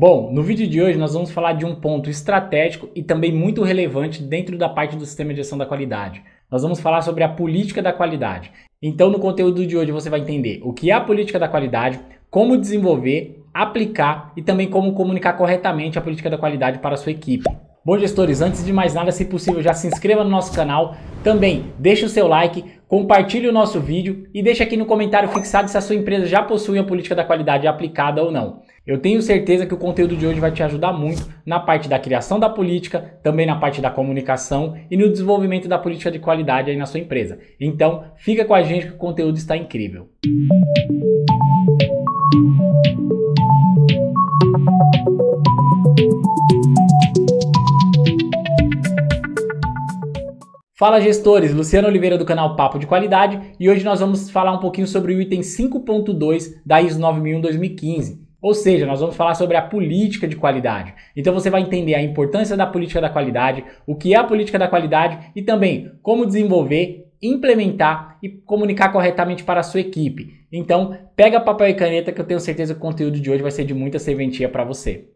Bom, no vídeo de hoje nós vamos falar de um ponto estratégico e também muito relevante dentro da parte do sistema de gestão da qualidade. Nós vamos falar sobre a política da qualidade. Então, no conteúdo de hoje você vai entender o que é a política da qualidade, como desenvolver, aplicar e também como comunicar corretamente a política da qualidade para a sua equipe. Bom, gestores, antes de mais nada, se possível, já se inscreva no nosso canal. Também deixe o seu like, compartilhe o nosso vídeo e deixe aqui no comentário fixado se a sua empresa já possui a política da qualidade aplicada ou não. Eu tenho certeza que o conteúdo de hoje vai te ajudar muito na parte da criação da política, também na parte da comunicação e no desenvolvimento da política de qualidade aí na sua empresa. Então, fica com a gente que o conteúdo está incrível. Fala gestores, Luciano Oliveira do canal Papo de Qualidade e hoje nós vamos falar um pouquinho sobre o item 5.2 da ISO 9001-2015. Ou seja, nós vamos falar sobre a política de qualidade. Então você vai entender a importância da política da qualidade, o que é a política da qualidade e também como desenvolver, implementar e comunicar corretamente para a sua equipe. Então, pega papel e caneta que eu tenho certeza que o conteúdo de hoje vai ser de muita serventia para você.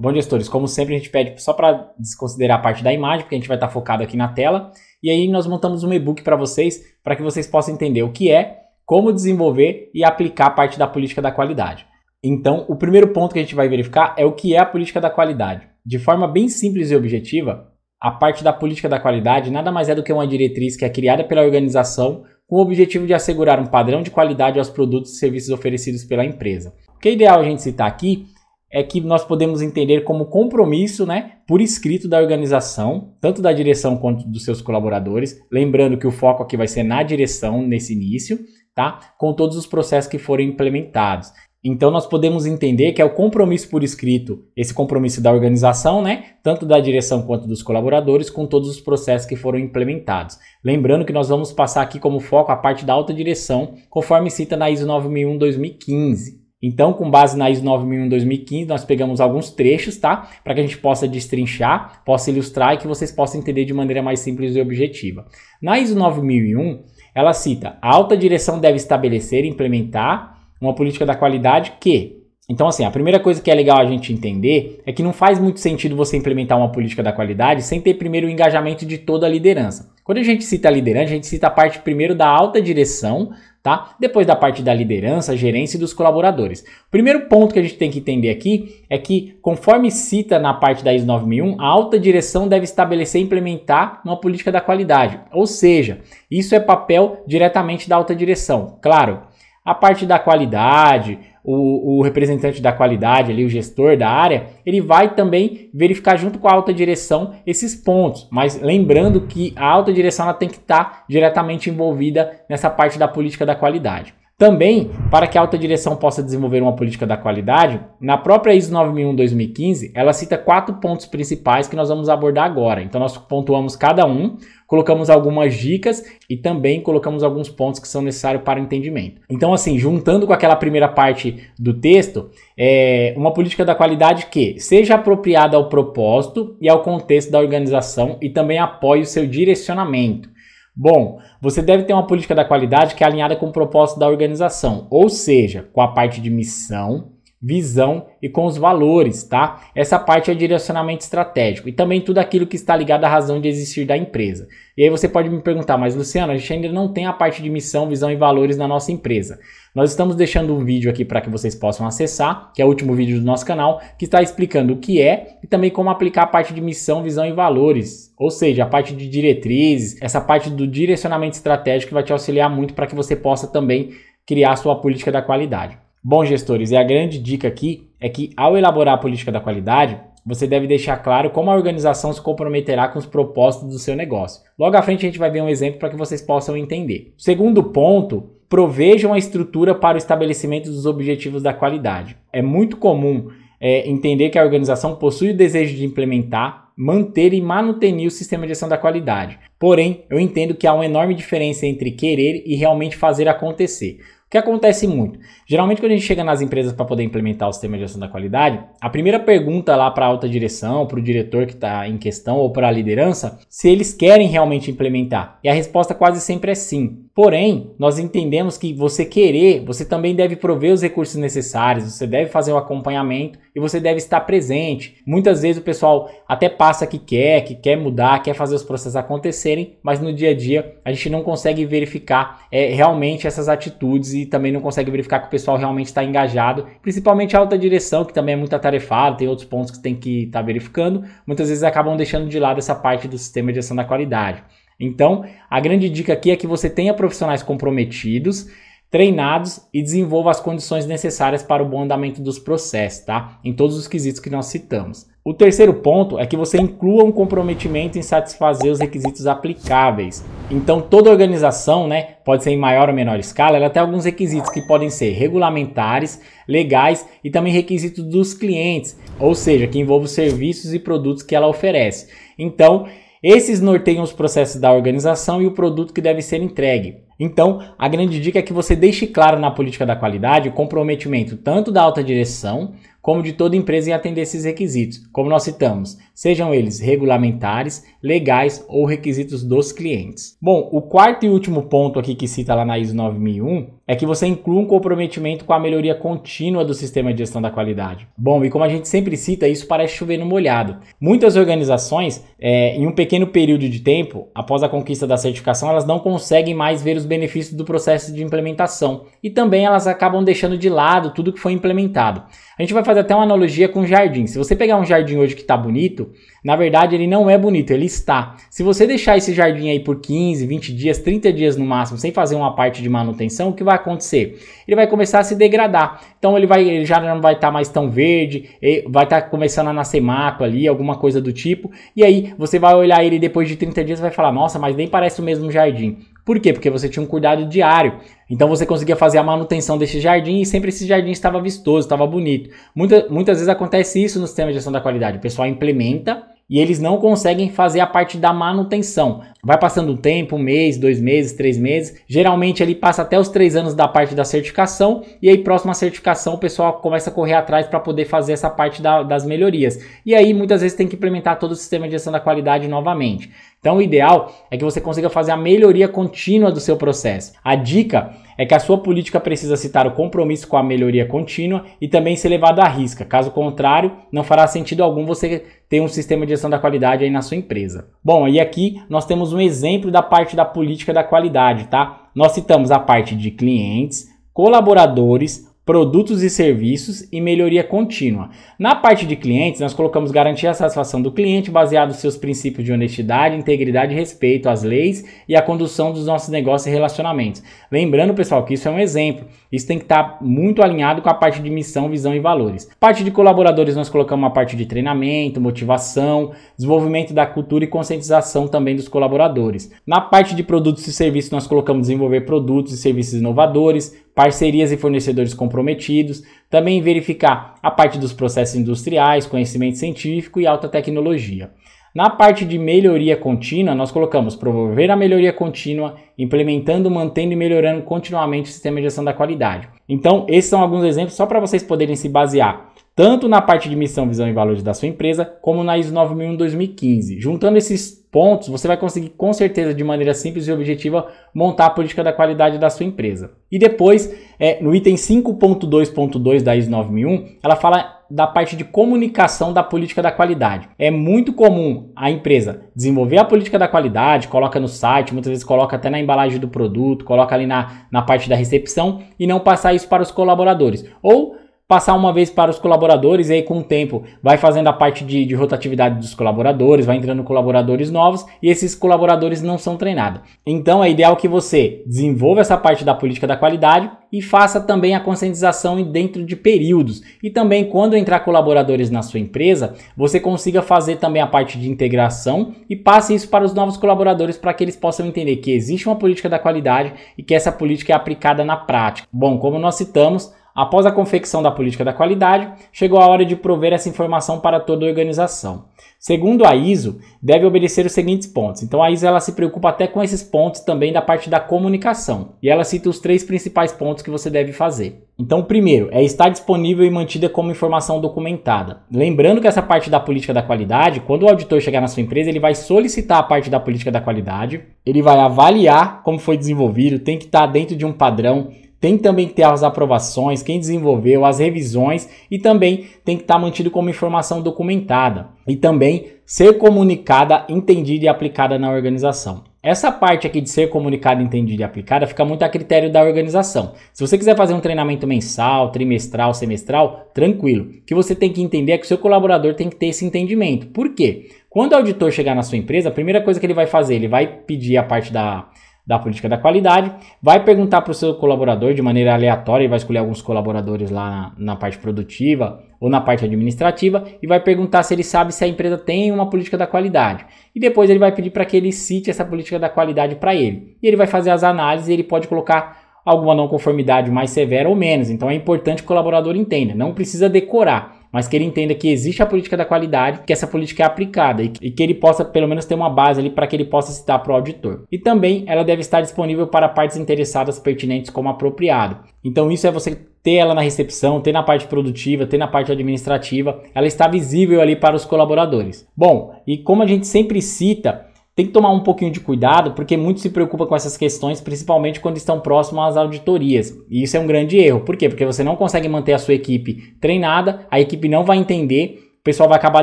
Bom, gestores, como sempre a gente pede só para desconsiderar a parte da imagem, porque a gente vai estar focado aqui na tela. E aí nós montamos um e-book para vocês, para que vocês possam entender o que é, como desenvolver e aplicar a parte da política da qualidade. Então, o primeiro ponto que a gente vai verificar é o que é a política da qualidade. De forma bem simples e objetiva, a parte da política da qualidade nada mais é do que uma diretriz que é criada pela organização com o objetivo de assegurar um padrão de qualidade aos produtos e serviços oferecidos pela empresa. O que é ideal a gente citar aqui é que nós podemos entender como compromisso, né, por escrito da organização, tanto da direção quanto dos seus colaboradores, lembrando que o foco aqui vai ser na direção nesse início, tá? Com todos os processos que forem implementados. Então nós podemos entender que é o compromisso por escrito, esse compromisso da organização, né, tanto da direção quanto dos colaboradores, com todos os processos que foram implementados. Lembrando que nós vamos passar aqui como foco a parte da alta direção, conforme cita na ISO 9001/2015. Então, com base na ISO 9001/2015, nós pegamos alguns trechos, tá, para que a gente possa destrinchar, possa ilustrar e que vocês possam entender de maneira mais simples e objetiva. Na ISO 9001, ela cita: a alta direção deve estabelecer implementar uma política da qualidade que. Então, assim, a primeira coisa que é legal a gente entender é que não faz muito sentido você implementar uma política da qualidade sem ter primeiro o engajamento de toda a liderança. Quando a gente cita a liderança, a gente cita a parte primeiro da alta direção, tá? Depois da parte da liderança, gerência e dos colaboradores. O primeiro ponto que a gente tem que entender aqui é que, conforme cita na parte da ISO 9001, a alta direção deve estabelecer e implementar uma política da qualidade. Ou seja, isso é papel diretamente da alta direção. Claro, a parte da qualidade, o, o, representante da qualidade ali, o gestor da área, ele vai também verificar junto com a alta direção esses pontos. Mas lembrando que a alta direção ela tem que estar diretamente envolvida nessa parte da política da qualidade. Também, para que a alta direção possa desenvolver uma política da qualidade, na própria ISO 9001-2015, ela cita quatro pontos principais que nós vamos abordar agora. Então, nós pontuamos cada um, colocamos algumas dicas e também colocamos alguns pontos que são necessários para o entendimento. Então, assim, juntando com aquela primeira parte do texto, é uma política da qualidade que seja apropriada ao propósito e ao contexto da organização e também apoie o seu direcionamento. Bom, você deve ter uma política da qualidade que é alinhada com o propósito da organização, ou seja, com a parte de missão, visão e com os valores, tá? Essa parte é direcionamento estratégico e também tudo aquilo que está ligado à razão de existir da empresa. E aí você pode me perguntar, mas Luciano, a gente ainda não tem a parte de missão, visão e valores na nossa empresa. Nós estamos deixando um vídeo aqui para que vocês possam acessar, que é o último vídeo do nosso canal, que está explicando o que é e também como aplicar a parte de missão, visão e valores. Ou seja, a parte de diretrizes, essa parte do direcionamento estratégico que vai te auxiliar muito para que você possa também criar a sua política da qualidade. Bom, gestores, e a grande dica aqui é que ao elaborar a política da qualidade, você deve deixar claro como a organização se comprometerá com os propósitos do seu negócio. Logo à frente a gente vai ver um exemplo para que vocês possam entender. Segundo ponto, provejam a estrutura para o estabelecimento dos objetivos da qualidade. É muito comum é, entender que a organização possui o desejo de implementar, manter e manutenir o sistema de gestão da qualidade. Porém, eu entendo que há uma enorme diferença entre querer e realmente fazer acontecer. O que acontece muito? Geralmente, quando a gente chega nas empresas para poder implementar o sistema de gestão da qualidade, a primeira pergunta lá para a alta direção, para o diretor que está em questão ou para a liderança, se eles querem realmente implementar. E a resposta quase sempre é sim. Porém, nós entendemos que você querer, você também deve prover os recursos necessários, você deve fazer o acompanhamento e você deve estar presente. Muitas vezes o pessoal até passa que quer, que quer mudar, quer fazer os processos acontecerem, mas no dia a dia a gente não consegue verificar é, realmente essas atitudes e também não consegue verificar que o pessoal realmente está engajado, principalmente a alta direção, que também é muito atarefado, tem outros pontos que tem que estar tá verificando, muitas vezes acabam deixando de lado essa parte do sistema de gestão da qualidade. Então, a grande dica aqui é que você tenha profissionais comprometidos, treinados e desenvolva as condições necessárias para o bom andamento dos processos, tá? Em todos os quesitos que nós citamos. O terceiro ponto é que você inclua um comprometimento em satisfazer os requisitos aplicáveis. Então, toda organização, né, pode ser em maior ou menor escala, ela tem alguns requisitos que podem ser regulamentares, legais e também requisitos dos clientes, ou seja, que envolvem os serviços e produtos que ela oferece. Então, esses norteiam os processos da organização e o produto que deve ser entregue. Então, a grande dica é que você deixe claro na política da qualidade o comprometimento tanto da alta direção como de toda empresa em atender esses requisitos, como nós citamos, sejam eles regulamentares, legais ou requisitos dos clientes. Bom, o quarto e último ponto aqui que cita lá na ISO 9001 é que você inclua um comprometimento com a melhoria contínua do sistema de gestão da qualidade. Bom, e como a gente sempre cita, isso parece chover no molhado. Muitas organizações, é, em um pequeno período de tempo, após a conquista da certificação, elas não conseguem mais ver os benefícios do processo de implementação e também elas acabam deixando de lado tudo que foi implementado. A gente vai fazer até uma analogia com jardim. Se você pegar um jardim hoje que está bonito, na verdade ele não é bonito, ele está. Se você deixar esse jardim aí por 15, 20 dias, 30 dias no máximo, sem fazer uma parte de manutenção, o que vai acontecer? Ele vai começar a se degradar. Então ele, vai, ele já não vai estar tá mais tão verde, vai estar tá começando a nascer mato ali, alguma coisa do tipo. E aí você vai olhar ele depois de 30 dias e vai falar: Nossa, mas nem parece o mesmo jardim. Por quê? Porque você tinha um cuidado diário. Então você conseguia fazer a manutenção desse jardim e sempre esse jardim estava vistoso, estava bonito. Muita, muitas vezes acontece isso no sistema de gestão da qualidade. O pessoal implementa e eles não conseguem fazer a parte da manutenção. Vai passando um tempo, um mês, dois meses, três meses. Geralmente ele passa até os três anos da parte da certificação e aí próxima certificação o pessoal começa a correr atrás para poder fazer essa parte da, das melhorias. E aí muitas vezes tem que implementar todo o sistema de gestão da qualidade novamente. Então o ideal é que você consiga fazer a melhoria contínua do seu processo. A dica é que a sua política precisa citar o compromisso com a melhoria contínua e também ser levado à risca. Caso contrário, não fará sentido algum você ter um sistema de gestão da qualidade aí na sua empresa. Bom, e aqui nós temos um exemplo da parte da política da qualidade, tá? Nós citamos a parte de clientes, colaboradores, produtos e serviços e melhoria contínua. Na parte de clientes, nós colocamos garantir a satisfação do cliente baseado nos seus princípios de honestidade, integridade e respeito às leis e à condução dos nossos negócios e relacionamentos. Lembrando, pessoal, que isso é um exemplo. Isso tem que estar muito alinhado com a parte de missão, visão e valores. Parte de colaboradores, nós colocamos a parte de treinamento, motivação, desenvolvimento da cultura e conscientização também dos colaboradores. Na parte de produtos e serviços, nós colocamos desenvolver produtos e serviços inovadores, parcerias e fornecedores comprometidos, também verificar a parte dos processos industriais, conhecimento científico e alta tecnologia. Na parte de melhoria contínua, nós colocamos promover a melhoria contínua, implementando, mantendo e melhorando continuamente o sistema de gestão da qualidade. Então, esses são alguns exemplos só para vocês poderem se basear tanto na parte de missão, visão e valores da sua empresa, como na ISO 9001 2015. Juntando esses pontos, você vai conseguir com certeza de maneira simples e objetiva montar a política da qualidade da sua empresa. E depois, é, no item 5.2.2 da ISO 9001, ela fala da parte de comunicação da política da qualidade. É muito comum a empresa desenvolver a política da qualidade, coloca no site, muitas vezes coloca até na embalagem do produto, coloca ali na, na parte da recepção e não passar isso para os colaboradores. Ou passar uma vez para os colaboradores e aí com o tempo vai fazendo a parte de, de, rotatividade dos colaboradores, vai entrando colaboradores novos e esses colaboradores não são treinados. Então é ideal que você desenvolva essa parte da política da qualidade e faça também a conscientização dentro de períodos. E também quando entrar colaboradores na sua empresa, você consiga fazer também a parte de integração e passe isso para os novos colaboradores para que eles possam entender que existe uma política da qualidade e que essa política é aplicada na prática. Bom, como nós citamos, Após a confecção da política da qualidade, chegou a hora de prover essa informação para toda a organização. Segundo a ISO, deve obedecer os seguintes pontos. Então a ISO ela se preocupa até com esses pontos também da parte da comunicação. E ela cita os três principais pontos que você deve fazer. Então, o primeiro é estar disponível e mantida como informação documentada. Lembrando que essa parte da política da qualidade, quando o auditor chegar na sua empresa, ele vai solicitar a parte da política da qualidade, ele vai avaliar como foi desenvolvido, tem que estar dentro de um padrão, tem também que ter as aprovações, quem desenvolveu, as revisões e também tem que estar mantido como informação documentada e também ser comunicada, entendida e aplicada na organização. Essa parte aqui de ser comunicada, entendida e aplicada fica muito a critério da organização. Se você quiser fazer um treinamento mensal, trimestral, semestral, tranquilo. O que você tem que entender é que o seu colaborador tem que ter esse entendimento. Por quê? Quando o auditor chegar na sua empresa, a primeira coisa que ele vai fazer, ele vai pedir a parte da da política da qualidade, vai perguntar para o seu colaborador de maneira aleatória, e vai escolher alguns colaboradores lá na, na, parte produtiva ou na parte administrativa e vai perguntar se ele sabe se a empresa tem uma política da qualidade. E depois ele vai pedir para que ele cite essa política da qualidade para ele. E ele vai fazer as análises e ele pode colocar alguma não conformidade mais severa ou menos. Então é importante que o colaborador entenda, não precisa decorar mas que ele entenda que existe a política da qualidade, que essa política é aplicada e que ele possa pelo menos ter uma base ali para que ele possa citar para o auditor. E também ela deve estar disponível para partes interessadas pertinentes como apropriado. Então isso é você ter ela na recepção, ter na parte produtiva, ter na parte administrativa, ela está visível ali para os colaboradores. Bom, e como a gente sempre cita, tem que tomar um pouquinho de cuidado, porque muito se preocupa com essas questões, principalmente quando estão próximos às auditorias. E isso é um grande erro. Por quê? Porque você não consegue manter a sua equipe treinada, a equipe não vai entender pessoal vai acabar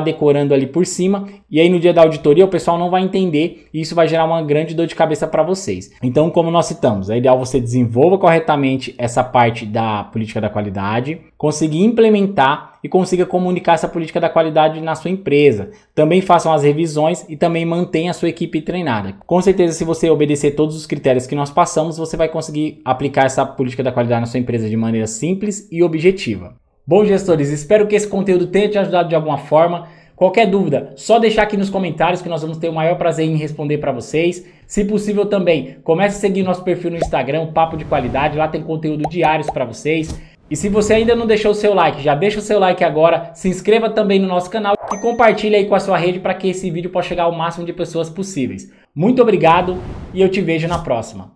decorando ali por cima e aí no dia da auditoria o pessoal não vai entender e isso vai gerar uma grande dor de cabeça para vocês. Então, como nós citamos, é ideal você desenvolva corretamente essa parte da política da qualidade, conseguir implementar e consiga comunicar essa política da qualidade na sua empresa. Também façam as revisões e também mantenha a sua equipe treinada. Com certeza, se você obedecer todos os critérios que nós passamos, você vai conseguir aplicar essa política da qualidade na sua empresa de maneira simples e objetiva. Bom, gestores, espero que esse conteúdo tenha te ajudado de alguma forma. Qualquer dúvida, só deixar aqui nos comentários que nós vamos ter o maior prazer em responder para vocês. Se possível também, comece a seguir nosso perfil no Instagram, Papo de Qualidade, lá tem conteúdo diários para vocês. E se você ainda não deixou o seu like, já deixa o seu like agora, se inscreva também no nosso canal e compartilhe aí com a sua rede para que esse vídeo possa chegar ao máximo de pessoas possíveis. Muito obrigado e eu te vejo na próxima.